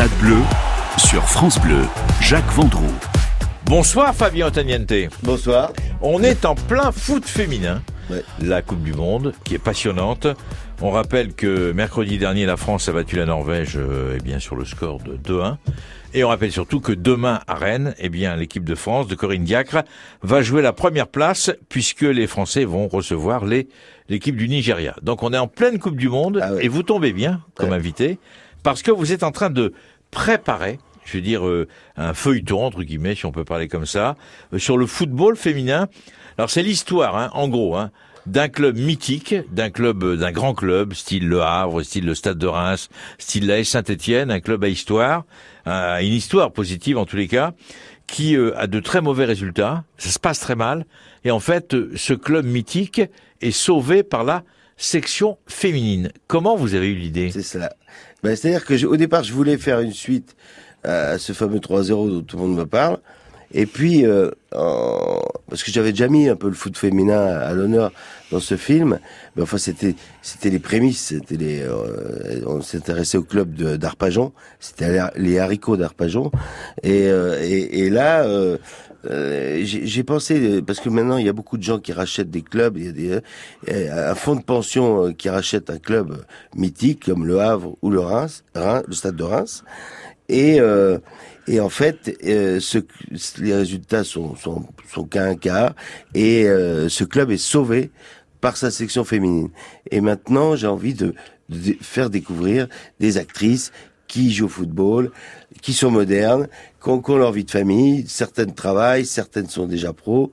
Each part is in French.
Stade Bleu sur France Bleu, Jacques Vendroux. Bonsoir Fabien Otaniente. Bonsoir. On est en plein foot féminin. Ouais. La Coupe du Monde, qui est passionnante. On rappelle que mercredi dernier, la France a battu la Norvège euh, eh bien, sur le score de 2-1. Et on rappelle surtout que demain à Rennes, eh bien, l'équipe de France de Corinne Diacre va jouer la première place puisque les Français vont recevoir les l'équipe du Nigeria. Donc on est en pleine Coupe du Monde Ah ouais. et vous tombez bien comme Ouais. invité parce que vous êtes en train de préparer, je veux dire, euh, un feuilleton entre guillemets, si on peut parler comme ça, euh, sur le football féminin. Alors c'est l'histoire, hein, en gros, hein, d'un club mythique, d'un club, euh, d'un grand club, style Le Havre, style le Stade de Reims, style la Saint-Étienne, un club à histoire, euh, une histoire positive en tous les cas, qui euh, a de très mauvais résultats. Ça se passe très mal, et en fait, ce club mythique est sauvé par la section féminine. Comment vous avez eu l'idée? C'est cela. Ben, C'est-à-dire que au départ, je voulais faire une suite à ce fameux 3-0 dont tout le monde me parle. Et puis, euh, en- parce que j'avais déjà mis un peu le foot féminin à l'honneur dans ce film, mais enfin c'était c'était les prémices, c'était les euh, on s'intéressait au club d'Arpajon, c'était les- haricots d'Arpajon, et, euh, et et là euh, euh, j'ai pensé euh, parce que maintenant il y a beaucoup de gens qui rachètent des clubs, il y a des, euh, un fonds de pension euh, qui rachète un club euh, mythique comme le Havre ou le Reims, Reims le Stade de Reims, et euh, et en fait, euh, ce, les résultats sont sont, sont qu'à un quart, et euh, ce club est sauvé par sa section féminine. Et maintenant, j'ai envie de, de faire découvrir des actrices qui jouent au football, qui sont modernes, qui ont, qui ont leur vie de famille, certaines travaillent, certaines sont déjà pros.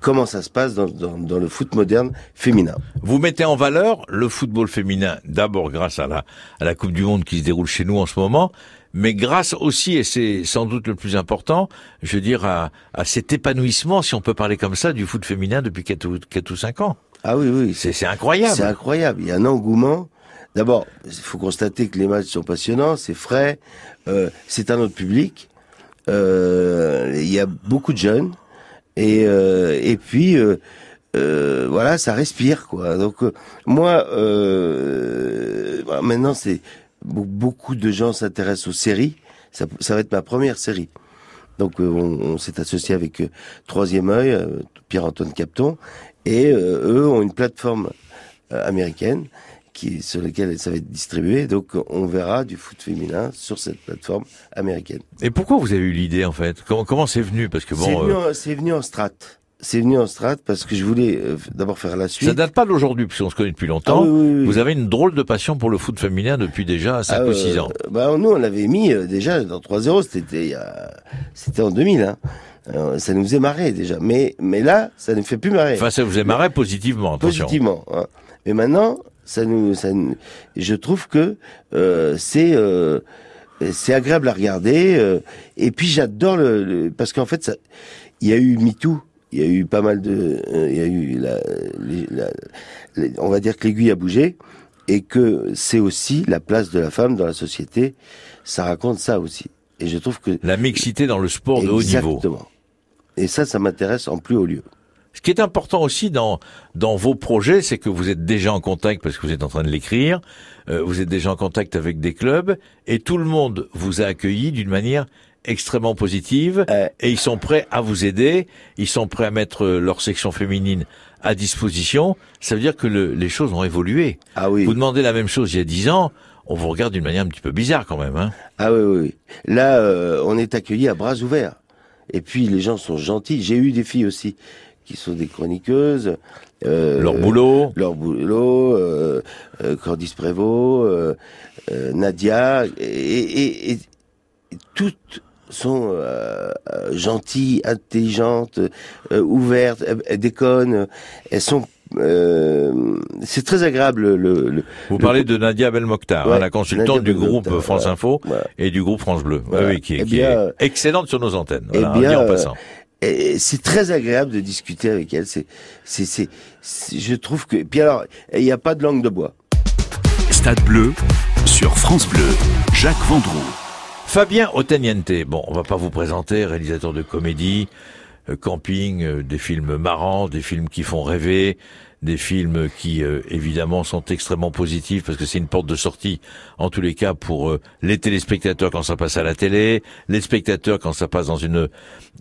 Comment ça se passe dans, dans, dans le foot moderne féminin? Vous mettez en valeur le football féminin, d'abord grâce à la, à la Coupe du Monde qui se déroule chez nous en ce moment, mais grâce aussi, et c'est sans doute le plus important, je veux dire, à, à cet épanouissement, si on peut parler comme ça, du foot féminin depuis 4 ou, 4 ou 5 ans. Ah oui, oui, C'est c'est incroyable. C'est incroyable. Il y a un engouement. D'abord, il faut constater que les matchs sont passionnants, c'est frais, euh, c'est un autre public. Euh, il y a beaucoup de jeunes et euh, et puis euh, euh, voilà, ça respire quoi. Donc moi, voilà, maintenant c'est be- beaucoup de gens s'intéressent aux séries. Ça, ça va être ma première série. Donc on, on s'est associé avec Troisième œil, Pierre-Antoine Capton, et eux ont une plateforme américaine qui sur laquelle ça va être distribué. Donc on verra du foot féminin sur cette plateforme américaine. Et pourquoi vous avez eu l'idée, en fait? Comment comment c'est venu? Parce que c'est bon, venu, euh, en- c'est venu en strat. C'est venu en strat parce que je voulais euh, d'abord faire la suite. ça date pas d'aujourd'hui, puisqu'on se connaît depuis longtemps. Ah oui, oui, oui. Vous avez une drôle de passion pour le foot féminin depuis déjà 5 Ah, ou euh, 6 ans. Bah, nous, on l'avait mis euh, déjà dans 3-0, c'était c'était en 2000. Hein. Euh, ça nous faisait marrer déjà. Mais, mais là, ça ne fait plus marrer. Enfin, ça vous aimerait positivement, attention. Positivement. hein. Mais maintenant, ça nous, ça nous- je trouve que euh, c'est euh, c'est agréable à regarder. euh, et puis j'adore le, le- parce qu'en fait, il y a eu MeToo. Il y a eu pas mal de, euh, il y a eu la, la- on va dire que l'aiguille a bougé et que c'est aussi la place de la femme dans la société. Ça raconte ça aussi. Et je trouve que La mixité dans le sport de haut niveau. exactement. Et ça, ça m'intéresse en plus haut lieu. Ce qui est important aussi dans dans vos projets, c'est que vous êtes déjà en contact parce que vous êtes en train de l'écrire. euh, vous êtes déjà en contact avec des clubs et tout le monde vous a accueilli d'une manière extrêmement positive Euh, et ils sont prêts à vous aider. Ils sont prêts à mettre euh, leur section féminine à disposition. Ça veut dire que le- les choses ont évolué. ah oui. Vous demandez la même chose il y a dix ans, on vous regarde d'une manière un petit peu bizarre quand même. Hein Ah oui, oui, oui. Là, euh, on est accueillis à bras ouverts. Et puis, les gens sont gentils. J'ai eu des filles aussi qui sont des chroniqueuses. Euh, leur boulot. Leur boulot, euh, euh, Cordis Prévost, Nadia, et, et, et- et toutes sont gentilles, intelligentes, ouvertes, elles, elles déconnent, elles sont... euh, c'est très agréable le, le, Vous le- parlante de Nadia Belmokhtar, hein, la consultante Nadia du groupe France. Info et du groupe France Bleu, oui, qui, est- Eh qui bien, est excellente sur nos antennes. eh bien, en passant. Et c'est très agréable de discuter avec elle. C'est, c'est, c'est, c'est- je trouve que. Puis alors, il n'y a pas de langue de bois. Stade Bleu sur France Bleu, Jacques Vendroux. Fabien Oteniente, bon, on va pas vous présenter, réalisateur de comédie, camping, euh, des films marrants, des films qui font rêver, des films qui euh, évidemment sont extrêmement positifs parce que c'est une porte de sortie en tous les cas pour euh, les téléspectateurs quand ça passe à la télé, les spectateurs quand ça passe dans une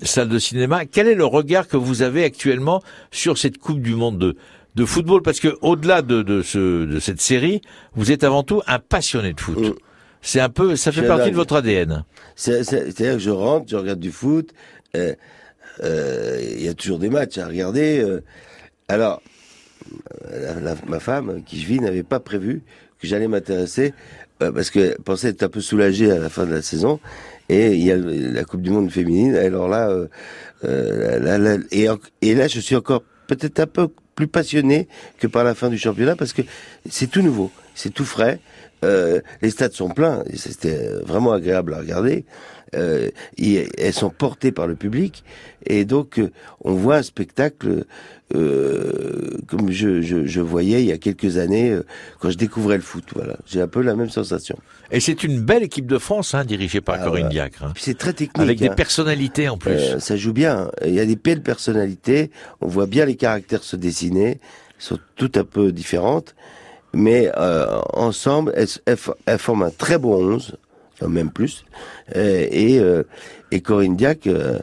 salle de cinéma. Quel est le regard que vous avez actuellement sur cette Coupe du monde de de football? Parce que au-delà de, de, ce, de cette série, vous êtes avant tout un passionné de foot. C'est un peu, ça fait partie de votre ADN. C'est- c'est- C'est-à-dire que je rentre, je regarde du foot. euh, euh, Il y a toujours des matchs à regarder. euh. alors, euh, ma femme, qui je vis, n'avait pas prévu que j'allais m'intéresser euh, parce qu'elle pensait être un peu soulagée à la fin de la saison. Et il y a la Coupe du Monde féminine. Alors là, euh, euh, là, là, et, et là, je suis encore peut-être un peu plus passionné que par la fin du championnat parce que c'est tout nouveau, c'est tout frais. Euh, les stades sont pleins, c'était vraiment agréable à regarder. Euh, et elles sont portées par le public, et donc euh, on voit un spectacle euh, comme je, je, je voyais il y a quelques années euh, quand je découvrais le foot. Voilà, j'ai un peu la même sensation. Et c'est une belle équipe de France, hein, dirigée par Ah, Corinne. Diacre, hein. C'est très technique. avec des hein. personnalités en plus. Euh, ça joue bien. Il y a des belles personnalités. On voit bien les caractères se dessiner. Elles sont toutes un peu différentes. Mais euh, ensemble, elles, elles fo- elles forment un très bon 11, enfin, même plus. Euh, et, euh, et Corinne Diac, euh,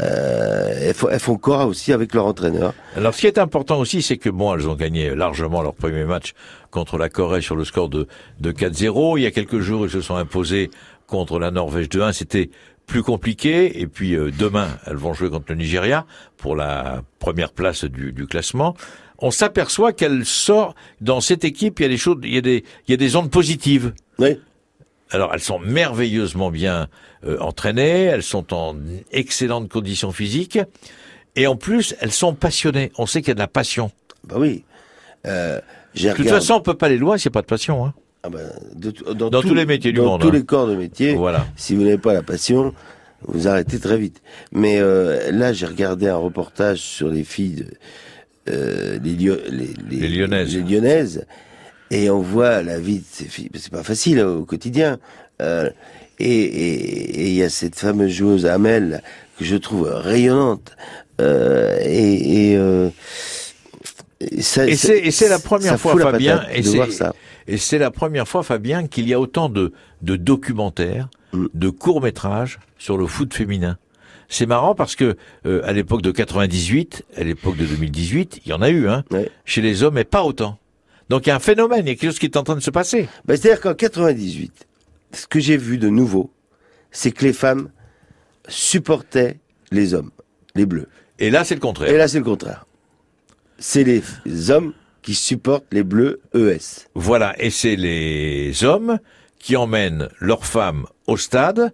euh, elles, font, elles font corps aussi avec leur entraîneur. Alors, ce qui est important aussi, c'est que bon, elles ont gagné largement leur premier match contre la Corée sur le score de, de 4-0. Il y a quelques jours, ils se sont imposés contre la Norvège de 1. C'était plus compliqué. Et puis euh, demain, elles vont jouer contre le Nigeria pour la première place du, du classement. On s'aperçoit qu'elle sort dans cette équipe. Il y a des choses, il y a des, il y a des ondes positives. Oui. Alors, elles sont merveilleusement bien euh, entraînées, elles sont en excellentes conditions physiques, et en plus, elles sont passionnées. On sait qu'il y a de la passion. Bah oui. Euh, De toute façon, on peut pas les loin s'il n'y a pas de passion. Hein. Ah bah, de dans, Dans tout- tous les métiers du dans monde, tous hein. les corps de métier. Voilà. Si vous n'avez pas la passion, vous arrêtez très vite. Mais euh, là, j'ai regardé un reportage sur les filles, de, euh, les, Lyo- les, Les Lyonnaises. les Lyonnaises, et on voit la vie de ces filles. C'est pas facile hein, au quotidien. Euh, et il y a cette fameuse joueuse Amel que je trouve rayonnante. Euh, et et, et ça- Et c'est la première fois, Fabien, et c'est ça. et c'est la première fois, Fabien, qu'il y a autant de de documentaires, Mm. de courts métrages sur le foot féminin. C'est marrant parce que euh, à l'époque de 98, à l'époque de 2018, il y en a eu, hein, Ouais. chez les hommes, mais pas autant. Donc il y a un phénomène, il y a quelque chose qui est en train de se passer. Ben, C'est-à-dire qu'en 98, ce que j'ai vu de nouveau, c'est que les femmes supportaient les hommes, les bleus. Et là, c'est le contraire. Et là, c'est le contraire. C'est les, hommes qui supportent les bleus ES. Voilà, et c'est les hommes qui emmènent leurs femmes au stade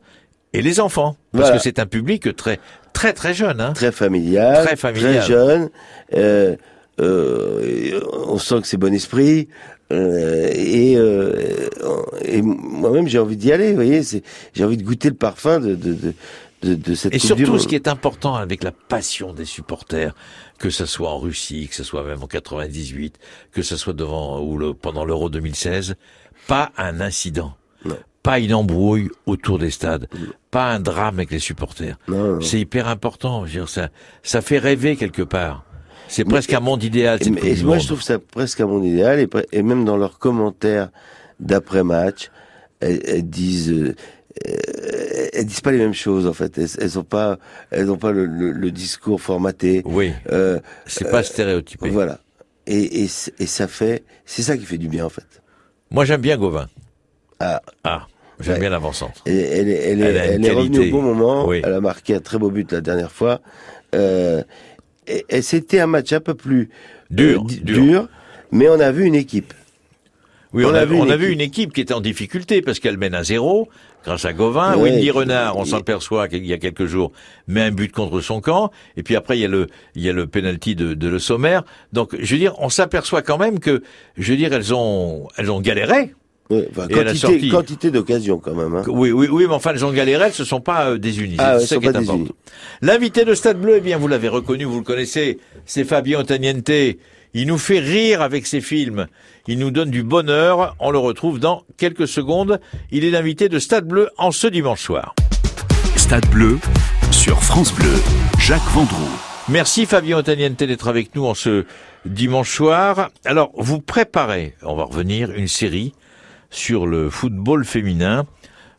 et les enfants, parce Voilà. que c'est un public très très très jeune. Hein. Très familial, Très familial. jeune. euh, euh, on sent que c'est bon esprit. euh, et euh, et moi-même, j'ai envie d'y aller. Vous voyez, j'ai envie de goûter le parfum de, de, de, de, de cette Et surtout, ce qui est important avec la passion des supporters, que ce soit en Russie, que ce soit même en 98, que ce soit devant ou le, pendant l'Euro 2016, pas un incident, Non. Pas une embrouille autour des stades, pas un drame avec les supporters. C'est hyper important. Je veux dire, ça, ça fait rêver quelque part. C'est presque un monde idéal. Et, moi, Monde. je trouve ça presque à mon idéal. Et, même dans leurs commentaires d'après-match, elles, elles disent, euh, euh, elles disent pas les mêmes choses en fait. Elles, elles ont pas, elles ont pas le, le- le discours formaté. Oui, Euh, c'est pas stéréotypé. voilà. Et, et, c- et ça fait, c'est ça qui fait du bien en fait. Moi, j'aime bien Gauvin. Ah, Ah, j'aime Ouais. bien l'avant-centre. elle, elle, elle, est- Elle revenue au bon moment. Oui. Elle a marqué un très beau but la dernière fois. Euh, et, et c'était un match un peu plus Dur, euh, di- dur. mais on a vu une équipe. Oui, on, On a, a vu on une a vu équipe. une équipe qui était en difficulté parce qu'elle mène à zéro grâce à Gauvin. Ouais, Wendy Renard, on s'aperçoit qu'il y a quelques jours, met un but contre son camp. Et puis après, il y a le, il y a le penalty de, de Le Sommer. Donc, je veux dire, on s'aperçoit quand même que, je veux dire, elles ont, elles ont galéré. Ouais, enfin, Et quantité, quantité d'occasions quand même. Hein. Oui, oui, oui, mais enfin, elles ont galéré, elles se sont pas euh, désunies. Ah, c'est ça qui est important. L'invité de Stade Bleu, eh bien, vous l'avez reconnu, vous le connaissez, c'est Fabien Ottaniente. Il nous fait rire avec ses films. Il nous donne du bonheur. On le retrouve dans quelques secondes. Il est l'invité de Stade Bleu en ce dimanche soir. Stade Bleu sur France Bleu. Jacques Vendroux. Merci Fabien Otaniente d'être avec nous en ce dimanche soir. Alors, vous préparez, on va revenir, une série sur le football féminin.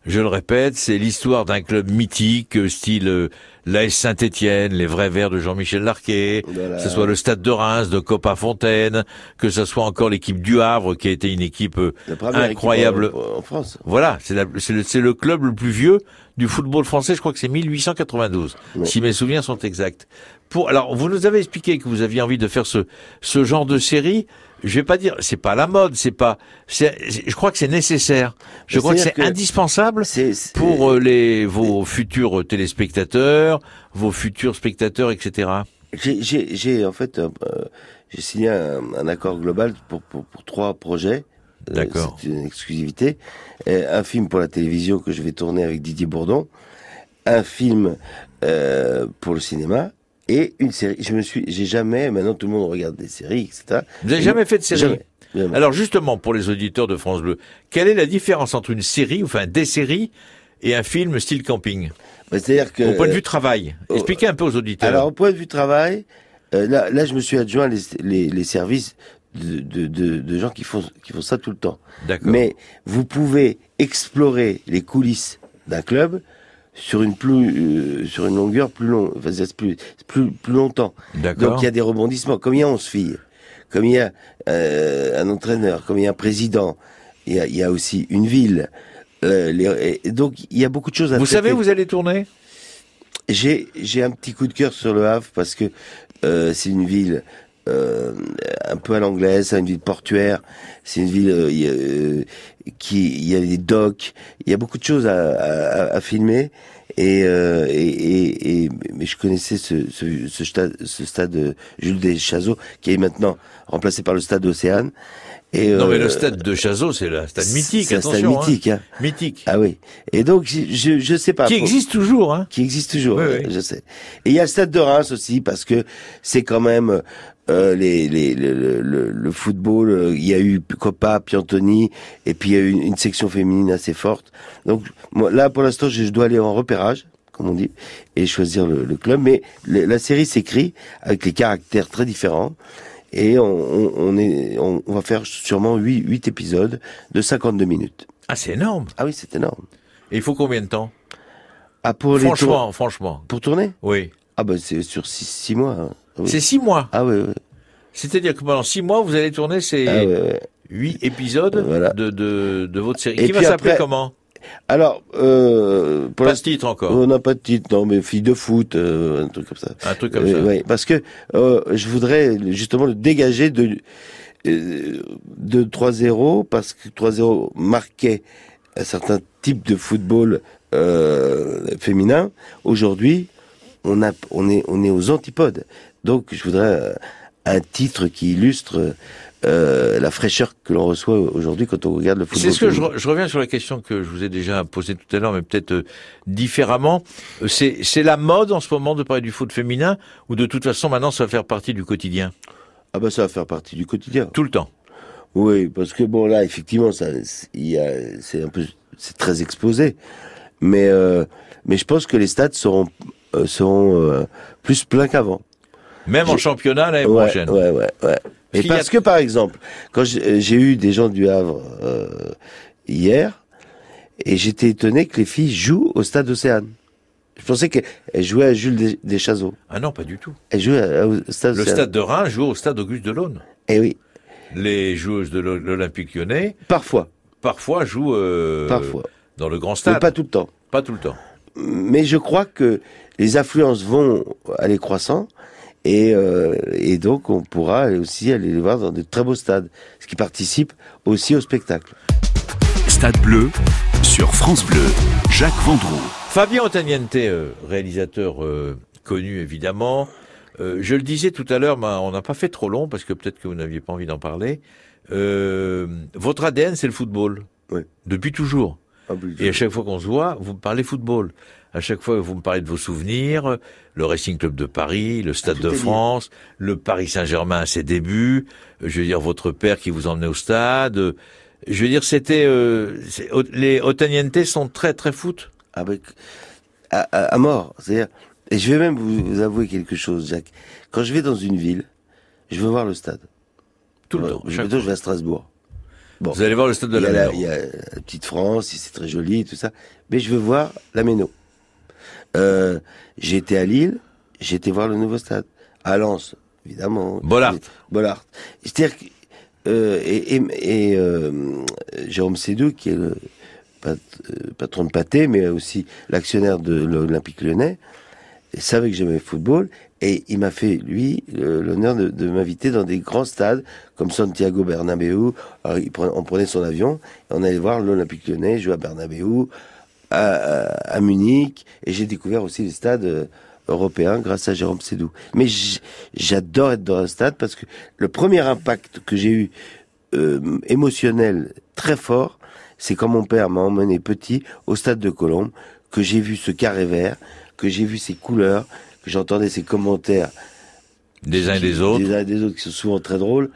Je le répète, c'est l'histoire d'un club mythique, style euh, l'AS Saint-Étienne, les vrais verts de Jean-Michel Larquet, Voilà. que ce soit le Stade de Reims, de Copa Fontaine, que ce soit encore l'équipe du Havre, qui a été une équipe euh, équipe incroyable. en, en France. Voilà, c'est le, le club le plus vieux du football français. Je crois que c'est 1892, Ouais. si mes souvenirs sont exacts. Pour alors, vous nous avez expliqué que vous aviez envie de faire ce ce genre de série. Je vais pas dire, c'est pas la mode, c'est pas. c'est- je crois que c'est nécessaire. Je crois que c'est indispensable C'est c'est- pour euh, les vos futurs téléspectateurs, vos futurs spectateurs, etc. J'ai- J'ai j'ai, en fait euh, euh, j'ai signé un, un accord global pour, pour, pour trois projets. Euh, D'accord. C'est une exclusivité. Euh, un film pour la télévision que je vais tourner avec Didier Bourdon, un film euh, pour le cinéma et une série. Je me suis, j'ai jamais. Maintenant, tout le monde regarde des séries, etc. Vous avez Et jamais fait de série Jamais. Jamais. Alors justement, pour les auditeurs de France Bleu, quelle est la différence entre une série, enfin des séries, et un film style camping? Bah, C'est-à-dire que Au point de vue travail. oh, Expliquez un peu aux auditeurs. Alors, au point de vue travail, euh, là, là, je me suis adjoint les, les, les services de, de, de, de gens qui font, qui font ça tout le temps. D'accord. Mais vous pouvez explorer les coulisses d'un club sur une plus, euh, sur une longueur plus longue, enfin, c'est plus, plus, plus longtemps. Donc il y a des rebondissements. Comme il y a 11 filles, comme il y a euh, un entraîneur, comme il y a un président, il y a, il y a aussi une ville. euh, les- et donc il y a beaucoup de choses à Vous traiter. savez, où vous allez tourner? J'ai j'ai un petit coup de cœur sur le Havre parce que c'est une ville euh, un peu à l'anglaise, c'est une ville portuaire, c'est une ville euh, euh, qui il y a des docks, il y a beaucoup de choses à, à, à filmer et, euh, et, et, et- mais je connaissais ce, ce, ce stade, ce stade euh, Jules Deschazos qui est maintenant remplacé par le stade Océane. Et, Non, mais euh, le stade de Chazot, c'est le stade mythique, c'est un stade attention. hein. mythique. hein. Mythique. Ah oui. Et donc je je, sais pas. Qui existe toujours, hein qui existe toujours, Oui, euh, oui. je sais. Et il y a le stade de Reims aussi parce que c'est quand même euh, les, les, le, le- le- football. euh, Il y a eu Copa, Piantoni, et puis il y a eu une, une section féminine assez forte. Donc moi, là, pour l'instant, je, je dois aller en repérage, comme on dit, et choisir le, le club. Mais le- la série s'écrit avec les caractères très différents. Et on, on, on est, on, on va faire sûrement 8, huit épisodes de 52 minutes. Ah, c'est énorme. Ah oui, c'est énorme. Et il faut combien de temps? Ah, pour les tours- Franchement, franchement. pour tourner? Oui. Ah bah c'est sur 6 mois. hein. Oui. C'est six mois. Ah ouais, ouais. C'est-à-dire que pendant six mois, vous allez tourner ces Ah huit épisodes Voilà. de, de, de votre série. Et Qui va s'appeler après- comment? Alors, euh, pour Pas de titre encore. on n'a pas de titre, non, mais fille de foot, euh, un truc comme ça. Un truc comme Euh, ça. ouais, parce que euh, je voudrais justement le dégager de euh, de 3-0 parce que 3-0 marquait un certain type de football euh, féminin. Aujourd'hui, on a on est on est aux antipodes. Donc, je voudrais euh, un titre qui illustre euh, la fraîcheur que l'on reçoit aujourd'hui quand on regarde le football. C'est ce que je, reviens sur la question que je vous ai déjà posée tout à l'heure, mais peut-être euh, différemment. C'est c'est la mode en ce moment de parler du foot féminin, ou de toute façon maintenant ça va faire partie du quotidien, Ah bah ça va faire partie du quotidien. tout le temps. Oui, parce que bon là effectivement ça c'est- il y a c'est un peu c'est très exposé. Mais euh, mais je pense que les stades seront seront euh, plus pleins qu'avant. Même en championnat l'année Ouais, prochaine. ouais, ouais, ouais. Et a- parce que par exemple, quand j'ai j'ai eu des gens du Havre euh, hier, et j'étais étonné que les filles jouent au stade Océane. Je pensais qu'elles jouaient à Jules Des- Deschazos. Ah non, pas du tout. Elles jouaient au stade Le Océane. stade de Reims joue au stade Auguste Delaune. Eh oui, Les joueuses de l'O- l'Olympique lyonnais parfois, parfois jouent euh, parfois, dans le grand mais stade. pas tout le temps. Pas tout le temps. Mais je crois que les affluences vont aller croissant et, euh, et donc on pourra aussi aller les voir dans de très beaux stades, ce qui participe aussi au spectacle. Stade bleu sur France Bleu. Jacques Vendroux. Fabien Ottaniente, euh, réalisateur euh, connu évidemment. Euh, je le disais tout à l'heure, mais on n'a pas fait trop long parce que peut-être que vous n'aviez pas envie d'en parler. Euh, votre ADN, c'est le football. Oui. Depuis toujours. Et à chaque fois qu'on se voit, vous me parlez football. À chaque fois, vous me parlez de vos souvenirs, le Racing Club de Paris, le Stade tout de lié. France, le Paris Saint-Germain à ses débuts, je veux dire votre père qui vous emmenait au stade. Je veux dire, c'était euh, les Otaniente sont très très foot. Avec à, à- à mort. C'est-à-dire, et je vais même vous, vous avouer quelque chose, Jacques. Quand je vais dans une ville, je veux voir le stade. Tout le temps. je, plutôt, vais à Strasbourg. Bon. Vous allez voir le stade de la Méno. il y a la petite France, c'est très joli, tout ça. Mais je veux voir la Méno. Euh, j'ai été à Lille, j'ai été voir le nouveau stade. À Lens, évidemment. Bollard. Bollard. C'est-à-dire que, euh, et, et, et, euh, Jérôme Sédou, qui est le pat- euh, patron de Pâté, mais aussi l'actionnaire de l'Olympique lyonnais, savait que j'aimais le football et il m'a fait, lui, l'honneur de, m'inviter dans des grands stades comme Santiago Bernabéu. Alors, on prenait son avion et on allait voir l'Olympique lyonnais jouer à Bernabéu, à, à- Munich et j'ai découvert aussi les stades euh, européens grâce à Jérôme Sédou. Mais j'adore être dans un stade parce que le premier impact que j'ai eu euh, émotionnel très fort, c'est quand mon père m'a emmené petit au stade de Colombe, que j'ai vu ce carré vert, que j'ai vu ses couleurs, que j'entendais ses commentaires Des uns et des autres. des uns et des autres qui sont souvent très drôles,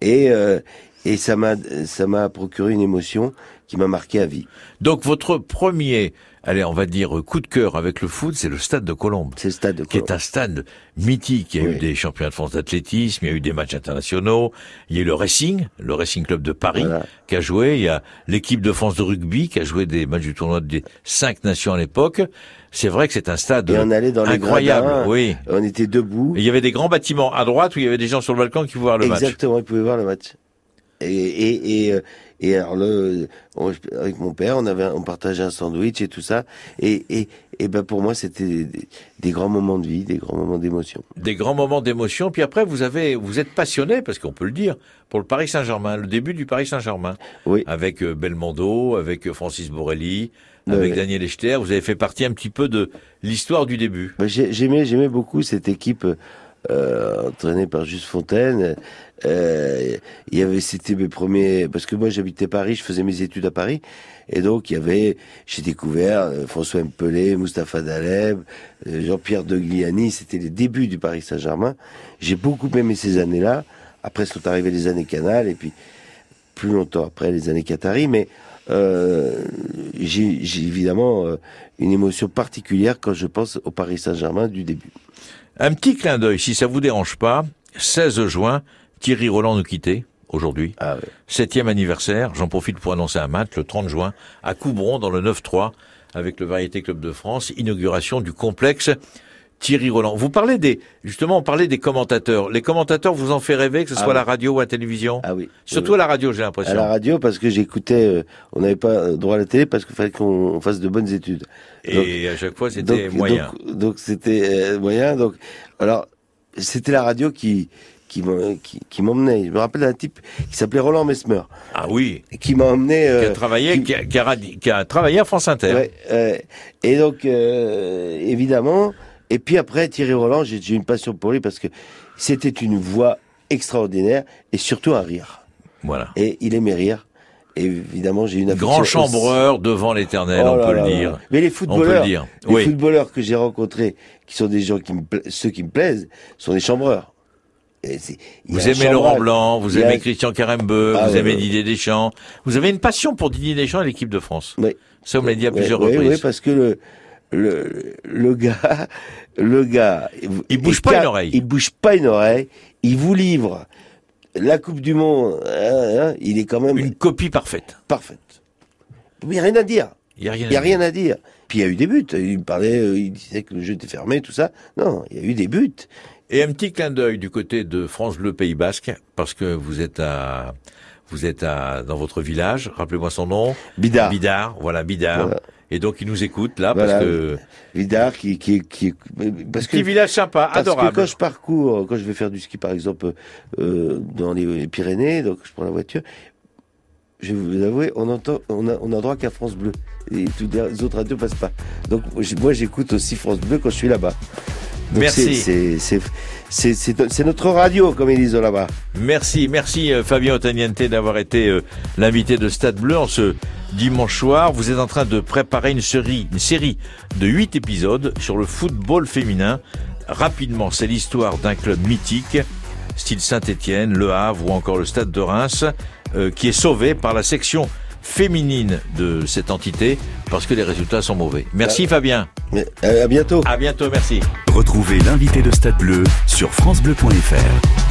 et euh, et ça m'a ça m'a procuré une émotion qui m'a marqué à vie. Donc votre premier, allez, on va dire coup de cœur avec le foot, c'est le stade de Colombe. C'est le stade de qui Colombe. est un stade mythique. Il y a eu des championnats de France d'athlétisme, il y a eu des matchs internationaux, il y a eu le Racing, le Racing Club de Paris, Voilà. qui a joué, il y a l'équipe de France de rugby, qui a joué des matchs du tournoi des cinq nations à l'époque. C'est vrai que c'est un stade Et on allait dans les incroyable, gradins, oui. On était debout. Et il y avait des grands bâtiments à droite où il y avait des gens sur le balcon qui pouvaient voir le match. Exactement, ils pouvaient voir le match. Et, et, et, euh, et alors le, on- avec mon père, on avait, on partageait un sandwich et tout ça. Et, et, et ben pour moi, c'était des, grands moments de vie, des grands moments d'émotion. Des grands moments d'émotion. Puis après, vous avez, vous êtes passionné, parce qu'on peut le dire, pour le Paris Saint-Germain, le début du Paris Saint-Germain. Oui. avec euh, Belmondo, avec euh, Francis Borelli, avec ouais. Daniel Echter. Vous avez fait partie un petit peu de l'histoire du début. Ben, j'ai- J'aimais, j'aimais beaucoup cette équipe euh, entraînée par Juste Fontaine. Euh, il y avait, c'était mes premiers, parce que moi j'habitais Paris, je faisais mes études à Paris, et donc il y avait, j'ai découvert euh, François Mpelé, Mustapha Daleb, euh, Jean-Pierre de Gliani, c'était les débuts du Paris Saint-Germain. J'ai beaucoup aimé ces années-là. Après sont arrivées les années Canal, et puis plus longtemps après les années Qatari, mais euh, j'ai évidemment euh, une émotion particulière quand je pense au Paris Saint-Germain du début. Un petit clin d'œil, si ça vous dérange pas. 16 juin, Thierry Roland nous quittait aujourd'hui. Ah. Septième anniversaire. J'en profite pour annoncer un match le 30 juin à Coubron dans le 9-3 avec le Variété Club de France. Inauguration du complexe Thierry Roland. Vous parlez des, justement, on parlait des commentateurs. Les commentateurs vous en fait rêver, que ce Ah soit à la radio ou à la télévision? Ah oui. Surtout à la radio, j'ai à l'impression. la radio parce que j'écoutais, euh, on n'avait pas euh, droit à la télé parce qu'il fallait qu'on fasse de bonnes études. Et à chaque fois, c'était moyen. Donc, c'était euh, moyen. Donc, alors, c'était la radio qui qui m'en- qui, qui m'emmenait. Je me rappelle d'un type qui s'appelait Roland Mesmer, Ah oui. qui m'a emmené. qui a travaillé, qui- qui a, qui a radi- qui a travaillé à France Inter. Ouais, euh, et donc, euh, évidemment, et puis après, Thierry Roland, j'ai une passion pour lui parce que c'était une voix extraordinaire et surtout un rire. Voilà. Et il aimait rire. Et évidemment, j'ai une Grand chambreur devant l'éternel, Oh on peut le dire. Mais les On footballeurs, les Oui. footballeurs que j'ai rencontrés, qui sont des gens qui me, ceux qui me plaisent, sont des chambreurs. Vous aimez Laurent. Blanc, vous a- aimez Christian Carembeu, Ah vous aimez. Didier Deschamps. Vous avez une passion pour Didier Deschamps et l'équipe de France. Oui. Ça, me l'avez dit à plusieurs reprises. ouais, parce que le, le, le gars, le gars, Il bouge pas une oreille. Il bouge pas une oreille. Il vous livre la Coupe du Monde. hein, hein, il est quand même Une copie parfaite. parfaite. Il n'y a rien à dire. Il n'y a rien n'y a à dire. rien à dire. Puis il y a eu des buts. Il me parlait, euh, il disait que le jeu était fermé, tout ça. Non, il y a eu des buts. Et un petit clin d'œil du côté de France Bleu Pays Basque, parce que vous êtes à, vous êtes à, dans votre village. Rappelez-moi son nom. Bidard. Bidard. Voilà, Bidard. Voilà. Et donc, il nous écoute là, Voilà. parce que, Vidar qui, qui, qui, parce que petit village sympa, Parce adorable. que quand je parcours, quand je vais faire du ski par exemple euh, dans les Pyrénées, donc je prends la voiture, je vais vous avouer, on entend, on a, on a droit qu'à France Bleu et toutes les autres radios passent pas. Donc moi j'écoute aussi France Bleu quand je suis là-bas. Donc, Merci. c'est- notre radio comme ils disent là-bas. Merci, merci euh, Fabien Otaniente d'avoir été euh, l'invité de Stade Bleu en ce dimanche soir. Vous êtes en train de préparer une série, une série de huit épisodes sur le football féminin. Rapidement, c'est l'histoire d'un club mythique, style Saint-Étienne, Le Havre ou encore le Stade de Reims, euh, qui est sauvé par la section féminine de cette entité parce que les résultats sont mauvais. Merci Fabien. Mais, euh, à bientôt. À bientôt, merci. Retrouvez l'invité de Stade Bleu sur francebleu.fr.